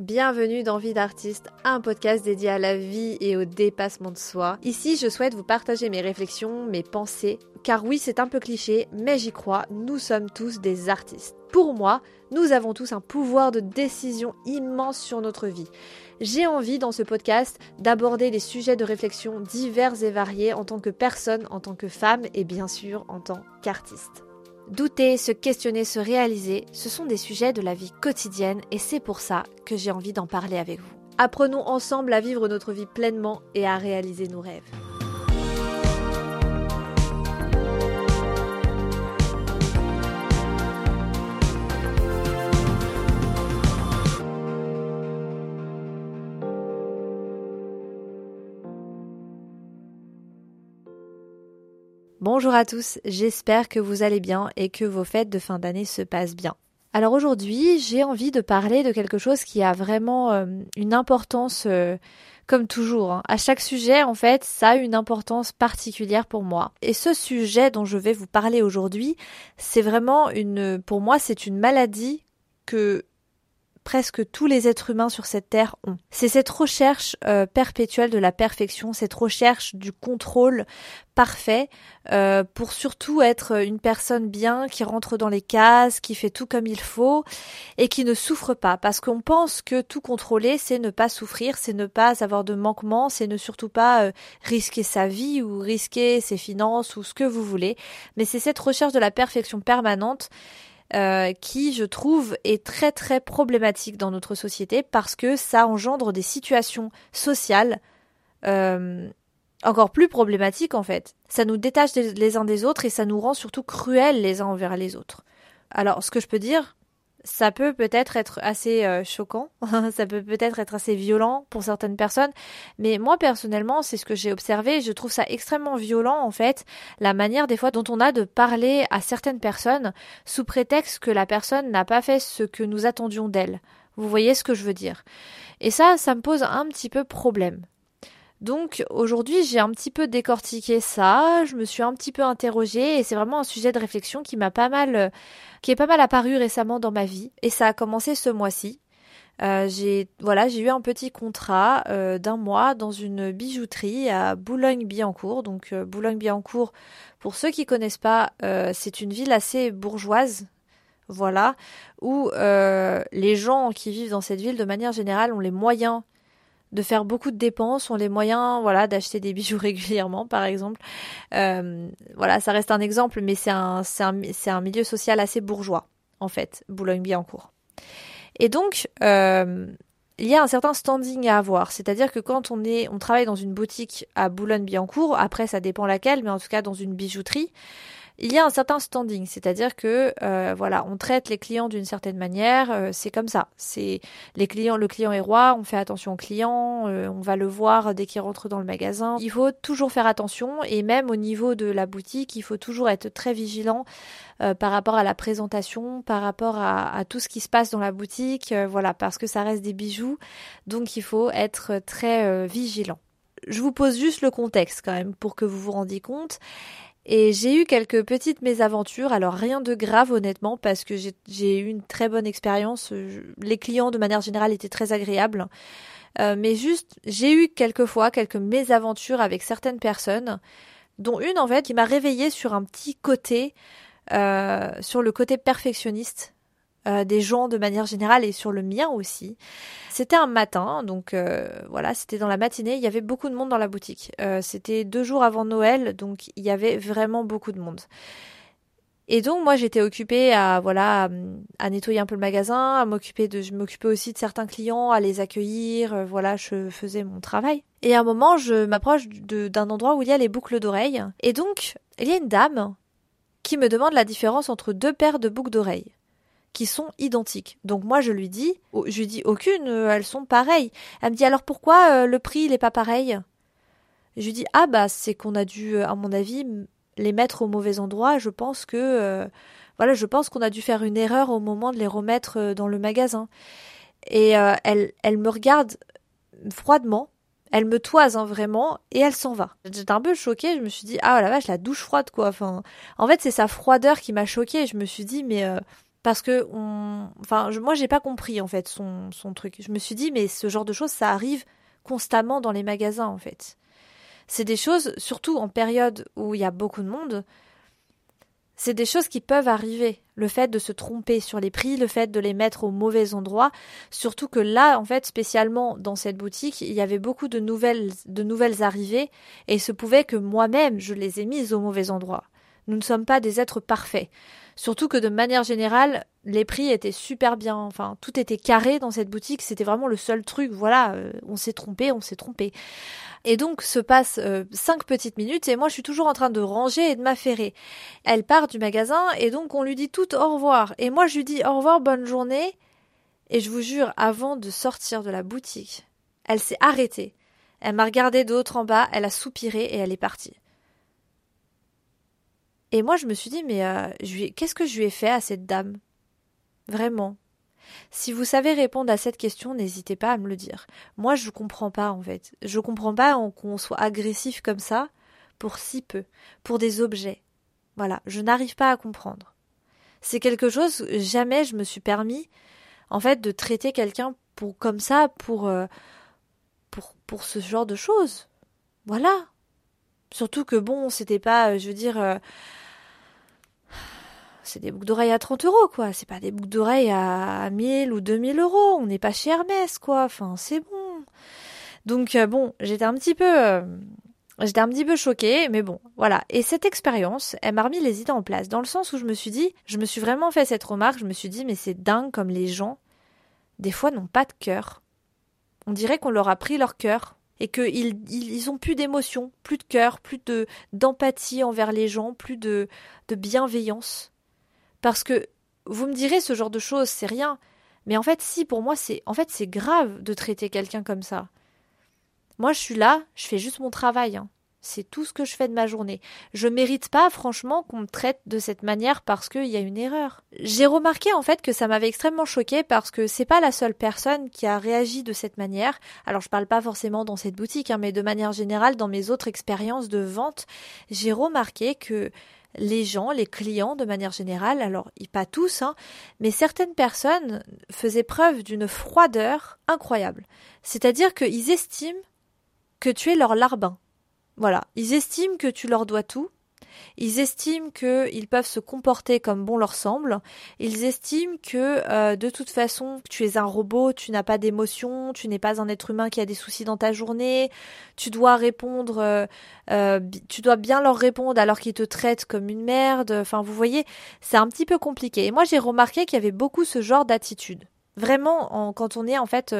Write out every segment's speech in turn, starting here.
Bienvenue dans Vie d'artiste, un podcast dédié à la vie et au dépassement de soi. Ici, je souhaite vous partager mes réflexions, mes pensées, car oui, c'est un peu cliché, mais j'y crois, nous sommes tous des artistes. Pour moi, nous avons tous un pouvoir de décision immense sur notre vie. J'ai envie dans ce podcast d'aborder des sujets de réflexion divers et variés en tant que personne, en tant que femme et bien sûr en tant qu'artiste. Douter, se questionner, se réaliser, ce sont des sujets de la vie quotidienne et c'est pour ça que j'ai envie d'en parler avec vous. Apprenons ensemble à vivre notre vie pleinement et à réaliser nos rêves. Bonjour à tous, j'espère que vous allez bien et que vos fêtes de fin d'année se passent bien. Alors aujourd'hui, j'ai envie de parler de quelque chose qui a vraiment euh, une importance, euh, comme toujours. Hein. À chaque sujet, en fait, ça a une importance particulière pour moi. Et ce sujet dont je vais vous parler aujourd'hui, c'est vraiment une, pour moi, c'est une maladie que presque tous les êtres humains sur cette terre ont. C'est cette recherche euh, perpétuelle de la perfection, cette recherche du contrôle parfait euh, pour surtout être une personne bien qui rentre dans les cases, qui fait tout comme il faut et qui ne souffre pas parce qu'on pense que tout contrôler c'est ne pas souffrir, c'est ne pas avoir de manquement, c'est ne surtout pas euh, risquer sa vie ou risquer ses finances ou ce que vous voulez, mais c'est cette recherche de la perfection permanente euh, qui, je trouve, est très très problématique dans notre société parce que ça engendre des situations sociales euh, encore plus problématiques en fait. Ça nous détache les uns des autres et ça nous rend surtout cruels les uns envers les autres. Alors, ce que je peux dire, ça peut peut-être être assez euh, choquant, ça peut peut-être être assez violent pour certaines personnes, mais moi personnellement, c'est ce que j'ai observé, je trouve ça extrêmement violent en fait, la manière des fois dont on a de parler à certaines personnes sous prétexte que la personne n'a pas fait ce que nous attendions d'elle. Vous voyez ce que je veux dire? Et ça, ça me pose un petit peu problème. Donc aujourd'hui, j'ai un petit peu décortiqué ça, je me suis un petit peu interrogée et c'est vraiment un sujet de réflexion qui m'a pas mal euh, qui est pas mal apparu récemment dans ma vie et ça a commencé ce mois-ci. Euh, j'ai voilà, j'ai eu un petit contrat euh, d'un mois dans une bijouterie à Boulogne-Billancourt. Donc Boulogne-Billancourt, pour ceux qui connaissent pas, c'est une ville assez bourgeoise, voilà, où les gens qui vivent dans cette ville de manière générale ont les moyens de faire beaucoup de dépenses, ont les moyens, voilà, d'acheter des bijoux régulièrement, par exemple. Euh, voilà, ça reste un exemple, mais c'est un, un, un milieu social assez bourgeois, en fait, Boulogne-Billancourt. Et donc, euh, il y a un certain standing à avoir, c'est-à-dire que quand on est, on travaille dans une boutique à Boulogne-Billancourt, après ça dépend laquelle, mais en tout cas dans une bijouterie, il y a un certain standing, c'est-à-dire que euh, voilà, on traite les clients d'une certaine manière, euh, c'est comme ça. C'est les clients, le client est roi, on fait attention au client, euh, on va le voir dès qu'il rentre dans le magasin. Il faut toujours faire attention et même au niveau de la boutique, il faut toujours être très vigilant par rapport à la présentation, par rapport à, à, tout ce qui se passe dans la boutique, voilà, parce que ça reste des bijoux, donc il faut être très vigilant. Je vous pose juste le contexte quand même pour que vous vous rendiez compte. Et j'ai eu quelques petites mésaventures, alors rien de grave honnêtement, parce que j'ai eu une très bonne expérience. Les clients de manière générale étaient très agréables. Euh, mais juste, j'ai eu quelques fois quelques mésaventures avec certaines personnes, dont une en fait qui m'a réveillée sur un petit côté, euh, sur le côté perfectionniste euh, des gens de manière générale et sur le mien aussi. C'était un matin, donc euh, voilà, c'était dans la matinée, il y avait beaucoup de monde dans la boutique. Euh, c'était deux jours avant Noël, donc il y avait vraiment beaucoup de monde. Et donc moi j'étais occupée à voilà à, nettoyer un peu le magasin, à m'occuper de je m'occupais aussi de certains clients, à les accueillir, voilà, je faisais mon travail. Et à un moment, je m'approche d'un endroit où il y a les boucles d'oreilles et donc il y a une dame qui me demande la différence entre deux paires de boucles d'oreilles qui sont identiques. Donc moi je lui dis, je lui dis aucune, euh, elles sont pareilles. Elle me dit alors pourquoi euh, le prix il est pas pareil? Je lui dis ah bah c'est qu'on a dû euh, à mon avis les mettre au mauvais endroit. Je pense que voilà, je pense qu'on a dû faire une erreur au moment de les remettre dans le magasin. Et elle elle me regarde froidement. Elle me toise hein, vraiment et elle s'en va. J'étais un peu choquée, je me suis dit ah la vache la douche froide quoi. Enfin, en fait c'est sa froideur qui m'a choquée. Je me suis dit mais parce que on, enfin, je, moi j'ai pas compris en fait son, truc. Je me suis dit mais ce genre de choses ça arrive constamment dans les magasins en fait. C'est des choses, surtout en période où il y a beaucoup de monde, c'est des choses qui peuvent arriver. Le fait de se tromper sur les prix, le fait de les mettre au mauvais endroit, surtout que là, en fait, spécialement dans cette boutique, il y avait beaucoup de nouvelles, de nouvelles arrivées, et il se pouvait que moi-même je les ai mises au mauvais endroit. Nous ne sommes pas des êtres parfaits. Surtout que de manière générale, les prix étaient super bien. Enfin, tout était carré dans cette boutique. C'était vraiment le seul truc. Voilà, euh, on s'est trompé, on s'est trompé. Et donc se passent euh, cinq petites minutes et moi je suis toujours en train de ranger et de m'affairer. Elle part du magasin et donc on lui dit tout au revoir. Et moi je lui dis au revoir, bonne journée. Et je vous jure, avant de sortir de la boutique, elle s'est arrêtée. Elle m'a regardé de en bas, elle a soupiré et elle est partie. Et moi, je me suis dit, mais euh, qu'est-ce que je lui ai fait à cette dame? Vraiment. Si vous savez répondre à cette question, n'hésitez pas à me le dire. Moi, je comprends pas, en fait. Je comprends pas qu'on soit agressif comme ça pour si peu, pour des objets. Voilà, je n'arrive pas à comprendre. C'est quelque chose, jamais je me suis permis, en fait, de traiter quelqu'un pour comme ça, pour, euh, pour, pour ce genre de choses. Voilà. Surtout que bon, c'était pas, euh, je veux dire, c'est des boucles d'oreilles à 30 euros, quoi. C'est pas des boucles d'oreilles à 1000 ou 2000 euros. On n'est pas chez Hermès, quoi. Enfin, c'est bon. Donc, euh, bon, j'étais un petit peu, euh, j'étais un petit peu choquée, mais bon, voilà. Et cette expérience, elle m'a remis les idées en place, dans le sens où je me suis dit, je me suis vraiment fait cette remarque, je me suis dit, mais c'est dingue comme les gens, des fois, n'ont pas de cœur. On dirait qu'on leur a pris leur cœur et qu'ils ils, ont plus d'émotion, plus de cœur, plus de d'empathie envers les gens, plus de bienveillance. Parce que vous me direz ce genre de choses, c'est rien. Mais en fait, si, pour moi, c'est en fait c'est grave de traiter quelqu'un comme ça. Moi, je suis là, je fais juste mon travail. Hein. C'est tout ce que je fais de ma journée. Je mérite pas, franchement, qu'on me traite de cette manière parce qu'il y a une erreur. J'ai remarqué en fait que ça m'avait extrêmement choqué parce que c'est pas la seule personne qui a réagi de cette manière. Alors je parle pas forcément dans cette boutique, hein, mais de manière générale, dans mes autres expériences de vente, j'ai remarqué que les gens, les clients de manière générale, alors pas tous, hein, mais certaines personnes faisaient preuve d'une froideur incroyable. C'est-à-dire qu'ils estiment que tu es leur larbin. Voilà, ils estiment que tu leur dois tout, ils estiment qu'ils peuvent se comporter comme bon leur semble. Ils estiment que euh, de toute façon, tu es un robot, tu n'as pas d'émotion, tu n'es pas un être humain qui a des soucis dans ta journée. Tu dois répondre, euh, euh, tu dois bien leur répondre alors qu'ils te traitent comme une merde. Enfin, vous voyez, c'est un petit peu compliqué. Et moi, j'ai remarqué qu'il y avait beaucoup ce genre d'attitude. Vraiment, quand on est en fait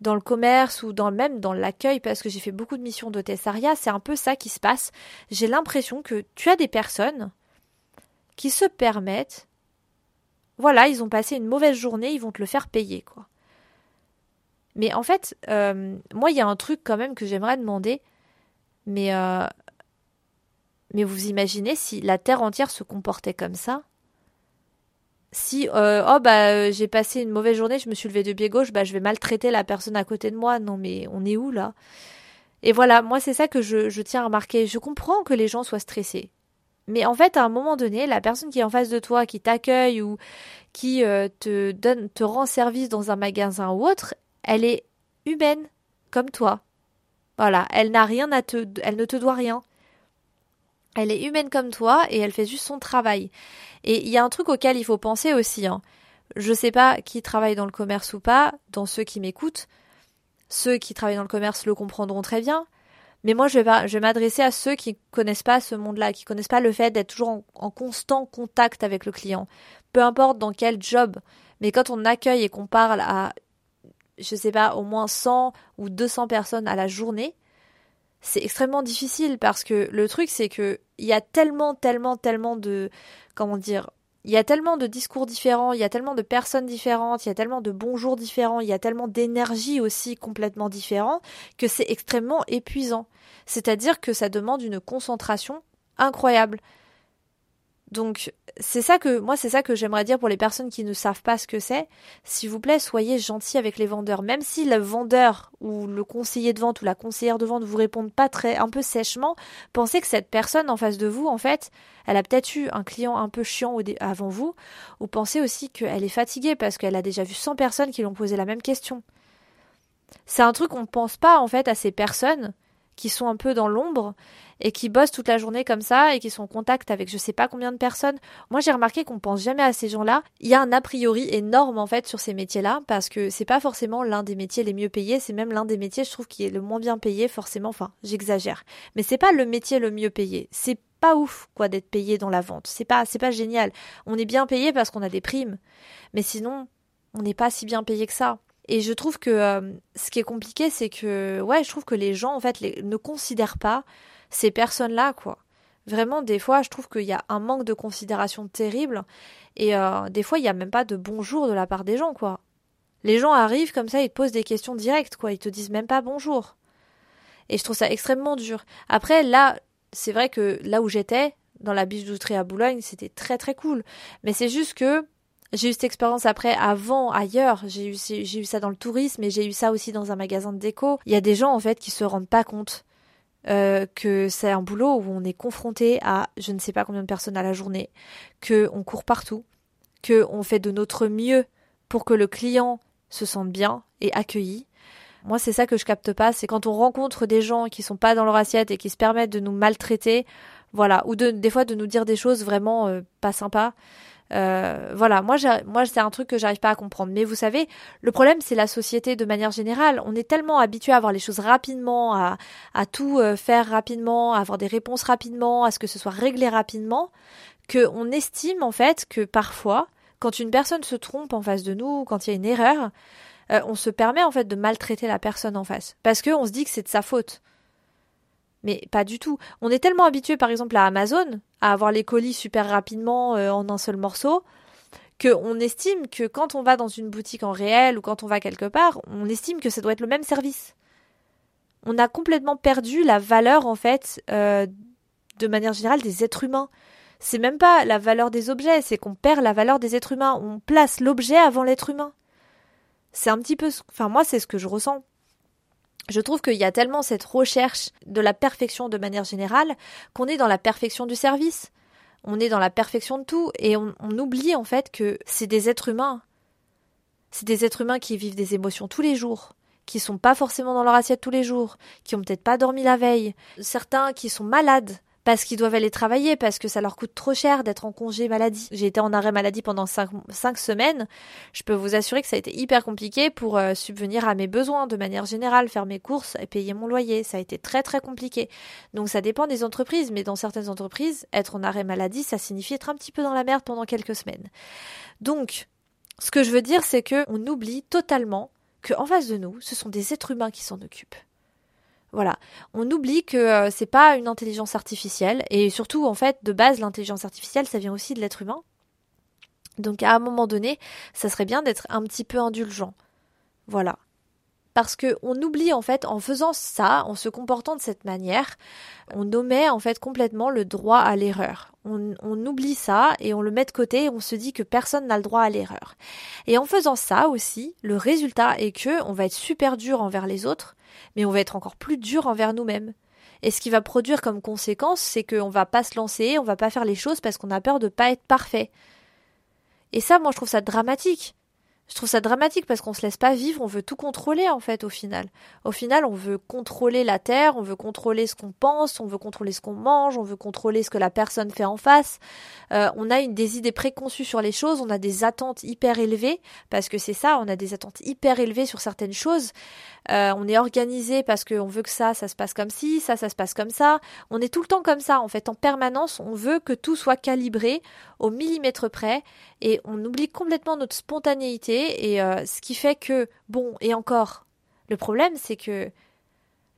dans le commerce ou dans même dans l'accueil, parce que j'ai fait beaucoup de missions de Tessaria, c'est un peu ça qui se passe. J'ai l'impression que tu as des personnes qui se permettent, voilà, ils ont passé une mauvaise journée, ils vont te le faire payer, quoi. Mais en fait, euh, moi, il y a un truc quand même que j'aimerais demander, mais euh, mais vous imaginez si la terre entière se comportait comme ça? Si euh, oh bah euh, j'ai passé une mauvaise journée, je me suis levé de pied gauche, bah je vais maltraiter la personne à côté de moi. Non mais on est où là? Et voilà, moi c'est ça que je, je tiens à remarquer. Je comprends que les gens soient stressés. Mais en fait, à un moment donné, la personne qui est en face de toi, qui t'accueille ou qui euh, te donne, te rend service dans un magasin ou autre, elle est humaine, comme toi. Voilà, elle n'a rien à te, elle ne te doit rien. Elle est humaine comme toi et elle fait juste son travail. Et il y a un truc auquel il faut penser aussi. Hein. Je sais pas qui travaille dans le commerce ou pas, dans ceux qui m'écoutent. Ceux qui travaillent dans le commerce le comprendront très bien. Mais moi, je vais, m'adresser à ceux qui connaissent pas ce monde-là, qui connaissent pas le fait d'être toujours en, en, constant contact avec le client. Peu importe dans quel job. Mais quand on accueille et qu'on parle à, je sais pas, au moins 100 ou 200 personnes à la journée, c'est extrêmement difficile parce que le truc c'est que il y a tellement tellement tellement de comment dire il y a tellement de discours différents, il y a tellement de personnes différentes, il y a tellement de bonjours différents, il y a tellement d'énergie aussi complètement différente que c'est extrêmement épuisant. C'est-à-dire que ça demande une concentration incroyable. Donc c'est ça que moi c'est ça que j'aimerais dire pour les personnes qui ne savent pas ce que c'est. S'il vous plaît, soyez gentils avec les vendeurs. Même si le vendeur ou le conseiller de vente ou la conseillère de vente vous répondent pas très un peu sèchement, pensez que cette personne en face de vous, en fait, elle a peut-être eu un client un peu chiant avant vous, ou pensez aussi qu'elle est fatiguée parce qu'elle a déjà vu 100 personnes qui lui ont posé la même question. C'est un truc qu'on ne pense pas en fait à ces personnes qui sont un peu dans l'ombre et qui bossent toute la journée comme ça et qui sont en contact avec je sais pas combien de personnes. Moi, j'ai remarqué qu'on pense jamais à ces gens-là. Il y a un a priori énorme en fait sur ces métiers-là parce que c'est pas forcément l'un des métiers les mieux payés, c'est même l'un des métiers je trouve qui est le moins bien payé forcément. Enfin, j'exagère, mais c'est pas le métier le mieux payé. C'est pas ouf quoi d'être payé dans la vente. C'est pas c'est pas génial. On est bien payé parce qu'on a des primes, mais sinon on n'est pas si bien payé que ça. Et je trouve que euh, ce qui est compliqué, c'est que, ouais, je trouve que les gens, en fait, ne considèrent pas ces personnes-là, quoi. Vraiment, des fois, je trouve qu'il y a un manque de considération terrible. Et euh, des fois, il n'y a même pas de bonjour de la part des gens, quoi. Les gens arrivent comme ça, ils te posent des questions directes, quoi. Ils te disent même pas bonjour. Et je trouve ça extrêmement dur. Après, là, c'est vrai que là où j'étais, dans la bijouterie à Boulogne, c'était très très cool. Mais c'est juste que j'ai eu cette expérience après, avant, ailleurs. J'ai eu, ça dans le tourisme et j'ai eu ça aussi dans un magasin de déco. Il y a des gens, en fait, qui se rendent pas compte euh, que c'est un boulot où on est confronté à je ne sais pas combien de personnes à la journée, que on court partout, que on fait de notre mieux pour que le client se sente bien et accueilli. Moi, c'est ça que je capte pas, c'est quand on rencontre des gens qui sont pas dans leur assiette et qui se permettent de nous maltraiter, voilà, ou de des fois de nous dire des choses vraiment euh, pas sympas. Euh, voilà, moi, moi c'est un truc que j'arrive pas à comprendre. Mais vous savez, le problème c'est la société de manière générale. On est tellement habitué à avoir les choses rapidement, à, à tout euh, faire rapidement, à avoir des réponses rapidement, à ce que ce soit réglé rapidement, que on estime en fait que parfois, quand une personne se trompe en face de nous, quand il y a une erreur, euh, on se permet en fait de maltraiter la personne en face, parce que on se dit que c'est de sa faute. Mais pas du tout. On est tellement habitué, par exemple, à Amazon, à avoir les colis super rapidement euh, en un seul morceau, qu'on estime que quand on va dans une boutique en réel ou quand on va quelque part, on estime que ça doit être le même service. On a complètement perdu la valeur, en fait, euh, de manière générale, des êtres humains. C'est même pas la valeur des objets, c'est qu'on perd la valeur des êtres humains. On place l'objet avant l'être humain. C'est un petit peu. Enfin, moi, c'est ce que je ressens je trouve qu'il y a tellement cette recherche de la perfection de manière générale qu'on est dans la perfection du service. On est dans la perfection de tout et on, oublie en fait que c'est des êtres humains. C'est des êtres humains qui vivent des émotions tous les jours, qui sont pas forcément dans leur assiette tous les jours, qui ont peut-être pas dormi la veille, certains qui sont malades, parce qu'ils doivent aller travailler, parce que ça leur coûte trop cher d'être en congé maladie. J'ai été en arrêt maladie pendant cinq, semaines. Je peux vous assurer que ça a été hyper compliqué pour euh, subvenir à mes besoins de manière générale, faire mes courses et payer mon loyer. Ça a été très très compliqué. Donc ça dépend des entreprises, mais dans certaines entreprises, être en arrêt maladie, ça signifie être un petit peu dans la merde pendant quelques semaines. Donc, ce que je veux dire, c'est que on oublie totalement qu'en face de nous, ce sont des êtres humains qui s'en occupent. Voilà, on oublie que euh, c'est pas une intelligence artificielle et surtout en fait de base l'intelligence artificielle ça vient aussi de l'être humain. Donc à un moment donné, ça serait bien d'être un petit peu indulgent. Voilà. Parce que on oublie en fait en faisant ça, en se comportant de cette manière, on omet en fait complètement le droit à l'erreur. On, oublie ça et on le met de côté et on se dit que personne n'a le droit à l'erreur. Et en faisant ça aussi, le résultat est que on va être super dur envers les autres mais on va être encore plus dur envers nous-mêmes. Et ce qui va produire comme conséquence, c'est qu'on va pas se lancer, on va pas faire les choses parce qu'on a peur de pas être parfait. Et ça, moi, je trouve ça dramatique. Je trouve ça dramatique parce qu'on se laisse pas vivre, on veut tout contrôler en fait au final. Au final, on veut contrôler la terre, on veut contrôler ce qu'on pense, on veut contrôler ce qu'on mange, on veut contrôler ce que la personne fait en face. Euh, on a une, des idées préconçues sur les choses, on a des attentes hyper élevées parce que c'est ça, on a des attentes hyper élevées sur certaines choses. Euh, on est organisé parce qu'on veut que ça, ça se passe comme ci, ça, ça se passe comme ça. On est tout le temps comme ça en fait, en permanence. On veut que tout soit calibré au millimètre près et on oublie complètement notre spontanéité et euh, ce qui fait que bon et encore le problème c'est que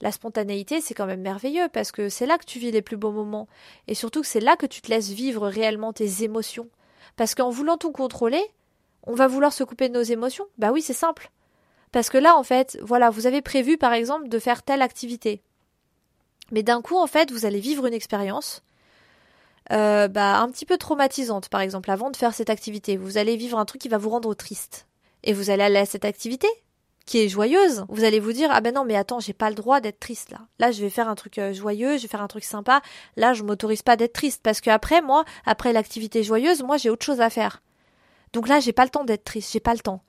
la spontanéité c'est quand même merveilleux parce que c'est là que tu vis les plus beaux moments et surtout que c'est là que tu te laisses vivre réellement tes émotions parce qu'en voulant tout contrôler on va vouloir se couper de nos émotions bah oui c'est simple parce que là en fait voilà vous avez prévu par exemple de faire telle activité mais d'un coup en fait vous allez vivre une expérience euh, bah, un petit peu traumatisante, par exemple, avant de faire cette activité. Vous allez vivre un truc qui va vous rendre triste. Et vous allez aller à cette activité qui est joyeuse. Vous allez vous dire, ah ben non, mais attends, j'ai pas le droit d'être triste là. Là, je vais faire un truc euh, joyeux, je vais faire un truc sympa. Là, je m'autorise pas d'être triste parce que après, moi, après l'activité joyeuse, moi, j'ai autre chose à faire. Donc là, j'ai pas le temps d'être triste, j'ai pas le temps.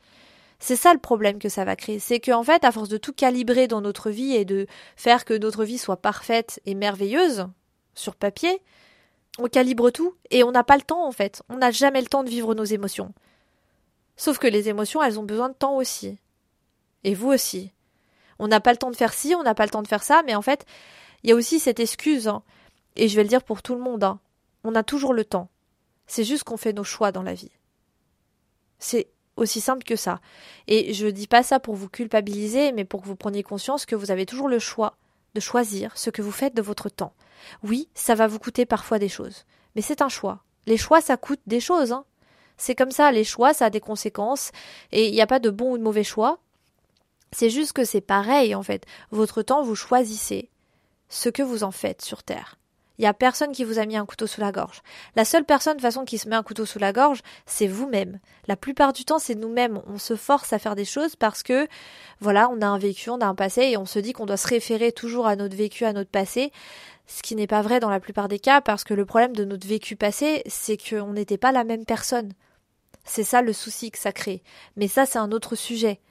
C'est ça le problème que ça va créer. C'est qu'en fait, à force de tout calibrer dans notre vie et de faire que notre vie soit parfaite et merveilleuse, sur papier, on calibre tout et on n'a pas le temps en fait. On n'a jamais le temps de vivre nos émotions. Sauf que les émotions, elles ont besoin de temps aussi. Et vous aussi. On n'a pas le temps de faire ci, on n'a pas le temps de faire ça, mais en fait, il y a aussi cette excuse, hein. et je vais le dire pour tout le monde, hein. on a toujours le temps. C'est juste qu'on fait nos choix dans la vie. C'est aussi simple que ça. Et je ne dis pas ça pour vous culpabiliser, mais pour que vous preniez conscience que vous avez toujours le choix de choisir ce que vous faites de votre temps. Oui, ça va vous coûter parfois des choses, mais c'est un choix. Les choix, ça coûte des choses. Hein. C'est comme ça, les choix, ça a des conséquences, et il n'y a pas de bon ou de mauvais choix. C'est juste que c'est pareil, en fait. Votre temps, vous choisissez ce que vous en faites sur Terre. Il n'y a personne qui vous a mis un couteau sous la gorge. La seule personne, de façon, qui se met un couteau sous la gorge, c'est vous-même. La plupart du temps, c'est nous-mêmes. On se force à faire des choses parce que, voilà, on a un vécu, on a un passé et on se dit qu'on doit se référer toujours à notre vécu, à notre passé. Ce qui n'est pas vrai dans la plupart des cas parce que le problème de notre vécu passé, c'est qu'on n'était pas la même personne. C'est ça le souci que ça crée. Mais ça, c'est un autre sujet.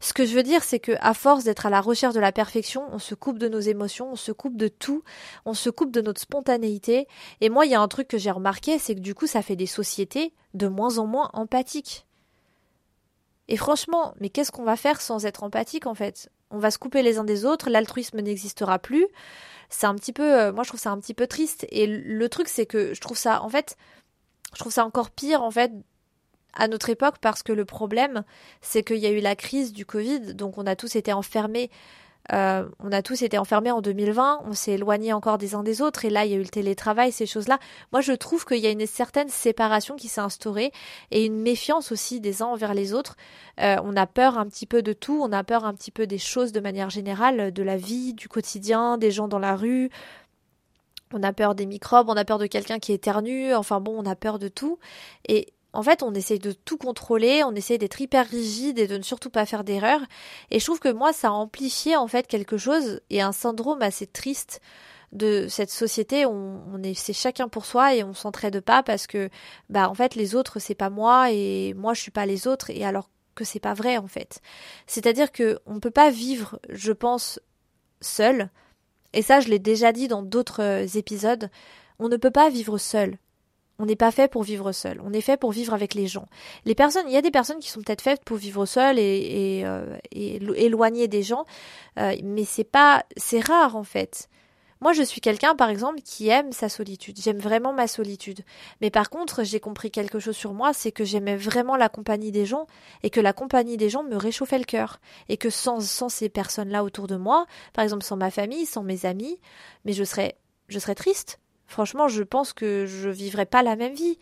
Ce que je veux dire, c'est que à force d'être à la recherche de la perfection, on se coupe de nos émotions, on se coupe de tout, on se coupe de notre spontanéité. Et moi, il y a un truc que j'ai remarqué, c'est que du coup, ça fait des sociétés de moins en moins empathiques. Et franchement, mais qu'est-ce qu'on va faire sans être empathique en fait? On va se couper les uns des autres, l'altruisme n'existera plus. C'est un petit peu, euh, moi je trouve ça un petit peu triste. Et le truc, c'est que je trouve ça, en fait, je trouve ça encore pire en fait à notre époque parce que le problème, c'est qu'il y a eu la crise du Covid, donc on a tous été enfermés. Euh, on a tous été enfermés en 2020, on s'est éloignés encore des uns des autres, et là il y a eu le télétravail, ces choses-là. Moi je trouve qu'il y a une certaine séparation qui s'est instaurée et une méfiance aussi des uns envers les autres. Euh, on a peur un petit peu de tout, on a peur un petit peu des choses de manière générale, de la vie, du quotidien, des gens dans la rue, on a peur des microbes, on a peur de quelqu'un qui éternue, enfin bon, on a peur de tout. Et en fait, on essaye de tout contrôler, on essaye d'être hyper rigide et de ne surtout pas faire d'erreurs. Et je trouve que moi, ça a amplifié en fait quelque chose et un syndrome assez triste de cette société. On, on est, c'est chacun pour soi et on s'entraide pas parce que, bah, en fait, les autres, c'est pas moi et moi, je suis pas les autres. Et alors que c'est pas vrai, en fait. C'est-à-dire que on peut pas vivre, je pense, seul. Et ça, je l'ai déjà dit dans d'autres épisodes. On ne peut pas vivre seul. On n'est pas fait pour vivre seul. On est fait pour vivre avec les gens. Les personnes, il y a des personnes qui sont peut-être faites pour vivre seul et, et, euh, des gens, euh, mais c'est pas, c'est rare en fait. Moi, je suis quelqu'un, par exemple, qui aime sa solitude. J'aime vraiment ma solitude. Mais par contre, j'ai compris quelque chose sur moi, c'est que j'aimais vraiment la compagnie des gens et que la compagnie des gens me réchauffait le cœur. Et que sans, sans ces personnes-là autour de moi, par exemple, sans ma famille, sans mes amis, mais je serais, je serais triste. Franchement, je pense que je vivrais pas la même vie.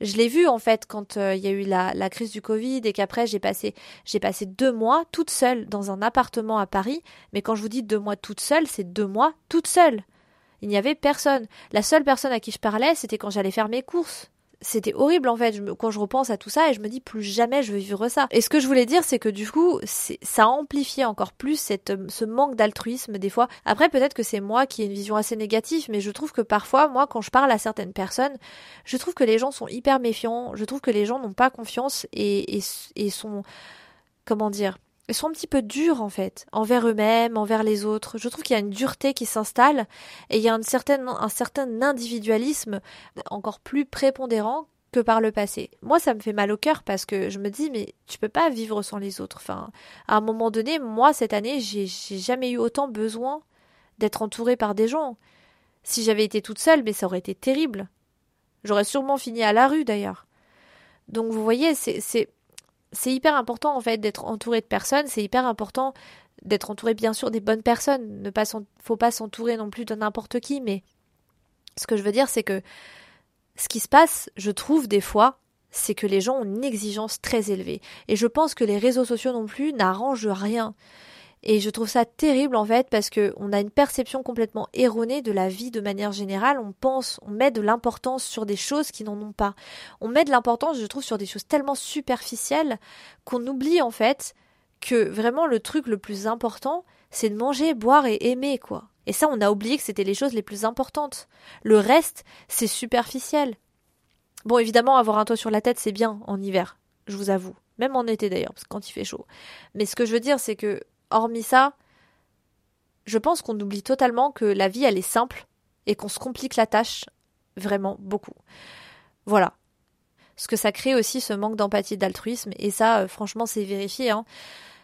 Je l'ai vu en fait quand euh, il y a eu la, la, crise du Covid et qu'après j'ai passé j'ai passé deux mois toute seule dans un appartement à Paris. Mais quand je vous dis deux mois toute seule, c'est deux mois toute seule. Il n'y avait personne. La seule personne à qui je parlais, c'était quand j'allais faire mes courses c'était horrible en fait quand je repense à tout ça et je me dis plus jamais je veux vivre ça. Et ce que je voulais dire c'est que du coup ça amplifie encore plus euh, ce manque d'altruisme des fois. Après peut-être que c'est moi qui ai une vision assez négative mais je trouve que parfois moi quand je parle à certaines personnes je trouve que les gens sont hyper méfiants, je trouve que les gens n'ont pas confiance et, et sont comment dire ils sont un petit peu durs en fait, envers eux-mêmes, envers les autres. Je trouve qu'il y a une dureté qui s'installe et il y a un certain individualisme encore plus prépondérant que par le passé. Moi, ça me fait mal au cœur parce que je me dis, mais tu peux pas vivre sans les autres. Enfin, à un moment donné, moi, cette année, j'ai jamais eu autant besoin d'être entourée par des gens. Si j'avais été toute seule, mais ça aurait été terrible. J'aurais sûrement fini à la rue d'ailleurs. Donc vous voyez, c'est c'est hyper important en fait d'être entouré de personnes, c'est hyper important d'être entouré bien sûr des bonnes personnes, ne pas faut pas s'entourer non plus de n'importe qui, mais ce que je veux dire c'est que ce qui se passe, je trouve des fois, c'est que les gens ont une exigence très élevée. Et je pense que les réseaux sociaux non plus n'arrangent rien. Et je trouve ça terrible en fait parce que on a une perception complètement erronée de la vie de manière générale. On pense, on met de l'importance sur des choses qui n'en ont pas. On met de l'importance, je trouve, sur des choses tellement superficielles qu'on oublie en fait que vraiment le truc le plus important, c'est de manger, boire et aimer quoi. Et ça, on a oublié que c'était les choses les plus importantes. Le reste, c'est superficiel. Bon, évidemment, avoir un toit sur la tête, c'est bien en hiver, je vous avoue. Même en été d'ailleurs, parce que quand il fait chaud. Mais ce que je veux dire, c'est que, hormis ça, je pense qu'on oublie totalement que la vie, elle est simple et qu'on se complique la tâche vraiment beaucoup. Voilà. Ce que ça crée aussi, ce manque d'empathie d'altruisme, et ça, euh, franchement, c'est vérifié. Hein.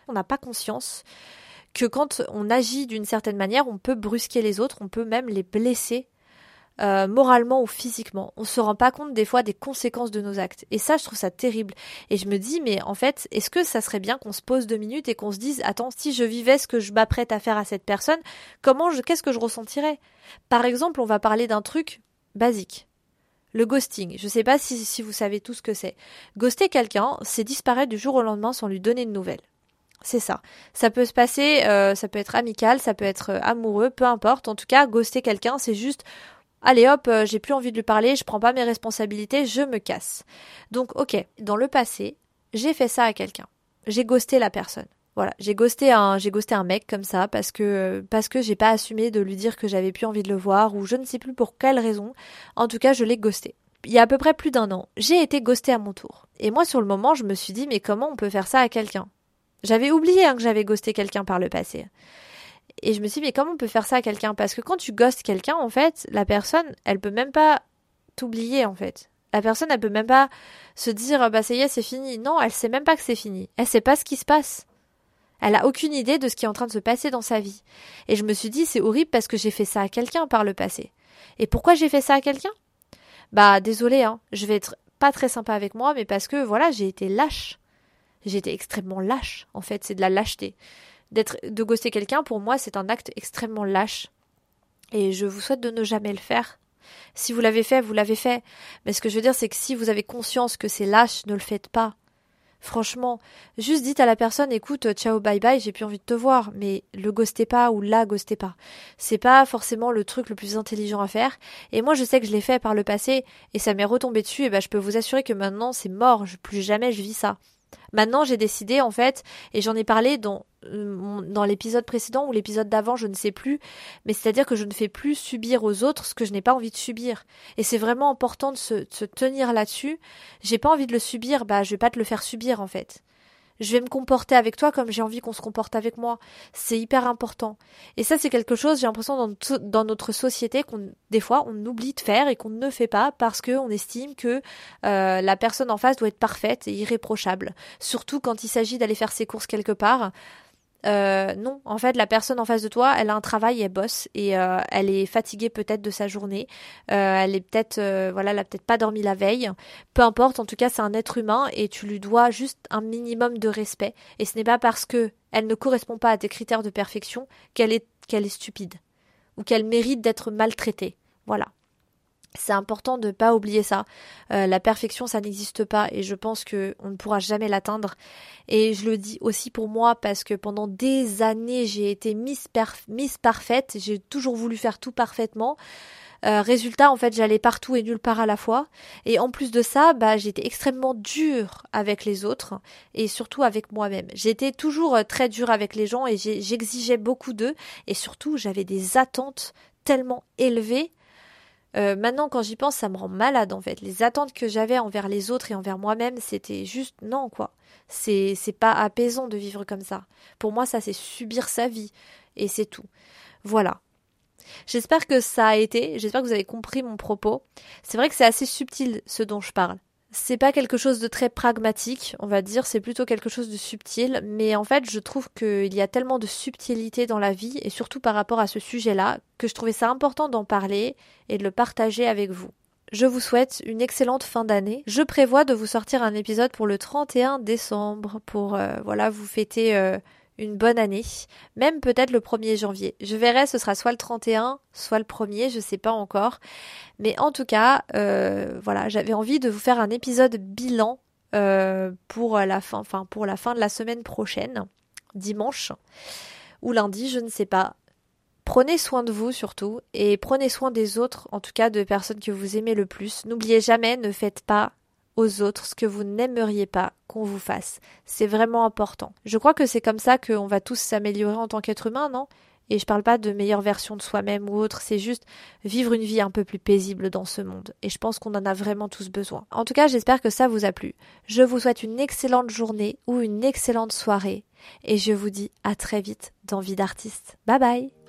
On n'a pas conscience que quand on agit d'une certaine manière, on peut brusquer les autres, on peut même les blesser euh, moralement ou physiquement. On se rend pas compte des fois des conséquences de nos actes. Et ça, je trouve ça terrible. Et je me dis, mais en fait, est-ce que ça serait bien qu'on se pose deux minutes et qu'on se dise, attends, si je vivais ce que je m'apprête à faire à cette personne, comment je, qu'est-ce que je ressentirais? Par exemple, on va parler d'un truc basique. Le ghosting. Je sais pas si, si vous savez tout ce que c'est. Ghoster quelqu'un, c'est disparaître du jour au lendemain sans lui donner de nouvelles. C'est ça. Ça peut se passer, euh, ça peut être amical, ça peut être euh, amoureux, peu importe. En tout cas, ghoster quelqu'un, c'est juste Allez hop, euh, j'ai plus envie de lui parler, je prends pas mes responsabilités, je me casse. Donc ok, dans le passé, j'ai fait ça à quelqu'un. J'ai ghosté la personne. Voilà, j'ai ghosté un ghosté un mec comme ça parce que parce que j'ai pas assumé de lui dire que j'avais plus envie de le voir ou je ne sais plus pour quelle raison. En tout cas, je l'ai ghosté. Il y a à peu près plus d'un an, j'ai été ghosté à mon tour. Et moi sur le moment, je me suis dit mais comment on peut faire ça à quelqu'un? J'avais oublié hein, que j'avais ghosté quelqu'un par le passé. Et je me suis dit, mais comment on peut faire ça à quelqu'un? Parce que quand tu ghostes quelqu'un, en fait, la personne, elle peut même pas t'oublier, en fait. La personne, elle peut même pas se dire, bah ça y est, c'est fini. Non, elle sait même pas que c'est fini. Elle sait pas ce qui se passe. Elle a aucune idée de ce qui est en train de se passer dans sa vie. Et je me suis dit, c'est horrible parce que j'ai fait ça à quelqu'un par le passé. Et pourquoi j'ai fait ça à quelqu'un? Bah, désolé, hein. Je vais être pas très sympa avec moi, mais parce que, voilà, j'ai été lâche. J'ai été extrêmement lâche. En fait, c'est de la lâcheté d'être de ghoster quelqu'un pour moi c'est un acte extrêmement lâche et je vous souhaite de ne jamais le faire. Si vous l'avez fait, vous l'avez fait. Mais ce que je veux dire, c'est que si vous avez conscience que c'est lâche, ne le faites pas. Franchement, juste dites à la personne, écoute, ciao, bye bye, j'ai plus envie de te voir, mais le ghostez pas ou la ghostez pas. C'est pas forcément le truc le plus intelligent à faire. Et moi, je sais que je l'ai fait par le passé et ça m'est retombé dessus. Et ben, je peux vous assurer que maintenant, c'est mort. Plus jamais je vis ça. Maintenant, j'ai décidé, en fait, et j'en ai parlé dans, euh, dans l'épisode précédent ou l'épisode d'avant, je ne sais plus, mais c'est-à-dire que je ne fais plus subir aux autres ce que je n'ai pas envie de subir. Et c'est vraiment important de se, de se tenir là-dessus. J'ai pas envie de le subir, bah, je vais pas te le faire subir, en fait je vais me comporter avec toi comme j'ai envie qu'on se comporte avec moi. C'est hyper important. Et ça, c'est quelque chose, j'ai l'impression, dans, dans, notre société, qu'on des fois, on oublie de faire et qu'on ne fait pas parce qu'on estime que euh, la personne en face doit être parfaite et irréprochable. Surtout quand il s'agit d'aller faire ses courses quelque part. Euh, non, en fait, la personne en face de toi, elle a un travail, elle bosse et euh, elle est fatiguée peut-être de sa journée. Euh, elle est peut-être, voilà, elle a peut-être pas dormi la veille. Peu importe, en tout cas, c'est un être humain et tu lui dois juste un minimum de respect. Et ce n'est pas parce que elle ne correspond pas à tes critères de perfection qu'elle est qu'elle est stupide ou qu'elle mérite d'être maltraitée. Voilà. C'est important de ne pas oublier ça. Euh, la perfection, ça n'existe pas et je pense que on ne pourra jamais l'atteindre. Et je le dis aussi pour moi parce que pendant des années, j'ai été miss, parfaite. J'ai toujours voulu faire tout parfaitement. Euh, résultat, en fait, j'allais partout et nulle part à la fois. Et en plus de ça, bah, j'étais extrêmement dure avec les autres et surtout avec moi-même. J'étais toujours euh, très dure avec les gens et j'exigeais beaucoup d'eux. Et surtout, j'avais des attentes tellement élevées euh, maintenant, quand j'y pense, ça me rend malade en fait. Les attentes que j'avais envers les autres et envers moi-même, c'était juste non quoi. C'est c'est pas apaisant de vivre comme ça. Pour moi, ça c'est subir sa vie et c'est tout. Voilà. J'espère que ça a été. J'espère que vous avez compris mon propos. C'est vrai que c'est assez subtil ce dont je parle c'est pas quelque chose de très pragmatique, on va dire, c'est plutôt quelque chose de subtil, mais en fait, je trouve qu'il y a tellement de subtilité dans la vie, et surtout par rapport à ce sujet-là, que je trouvais ça important d'en parler et de le partager avec vous. Je vous souhaite une excellente fin d'année. Je prévois de vous sortir un épisode pour le 31 décembre, pour euh, voilà vous fêter euh, une bonne année, même peut-être le 1er janvier. Je verrai, ce sera soit le 31, soit le 1er, je sais pas encore. Mais en tout cas, euh, voilà, j'avais envie de vous faire un épisode bilan euh, pour la fin, enfin pour la fin de la semaine prochaine, dimanche. ou lundi, je ne sais pas. Prenez soin de vous surtout et prenez soin des autres, en tout cas de personnes que vous aimez le plus. N'oubliez jamais, ne faites pas aux autres ce que vous n'aimeriez pas qu'on vous fasse. C'est vraiment important. Je crois que c'est comme ça qu'on va tous s'améliorer en tant qu'être humain, non? Et je parle pas de meilleure version de soi-même ou autre, c'est juste vivre une vie un peu plus paisible dans ce monde. Et je pense qu'on en a vraiment tous besoin. En tout cas, j'espère que ça vous a plu. Je vous souhaite une excellente journée ou une excellente soirée. Et je vous dis à très vite dans d'artiste. Bye bye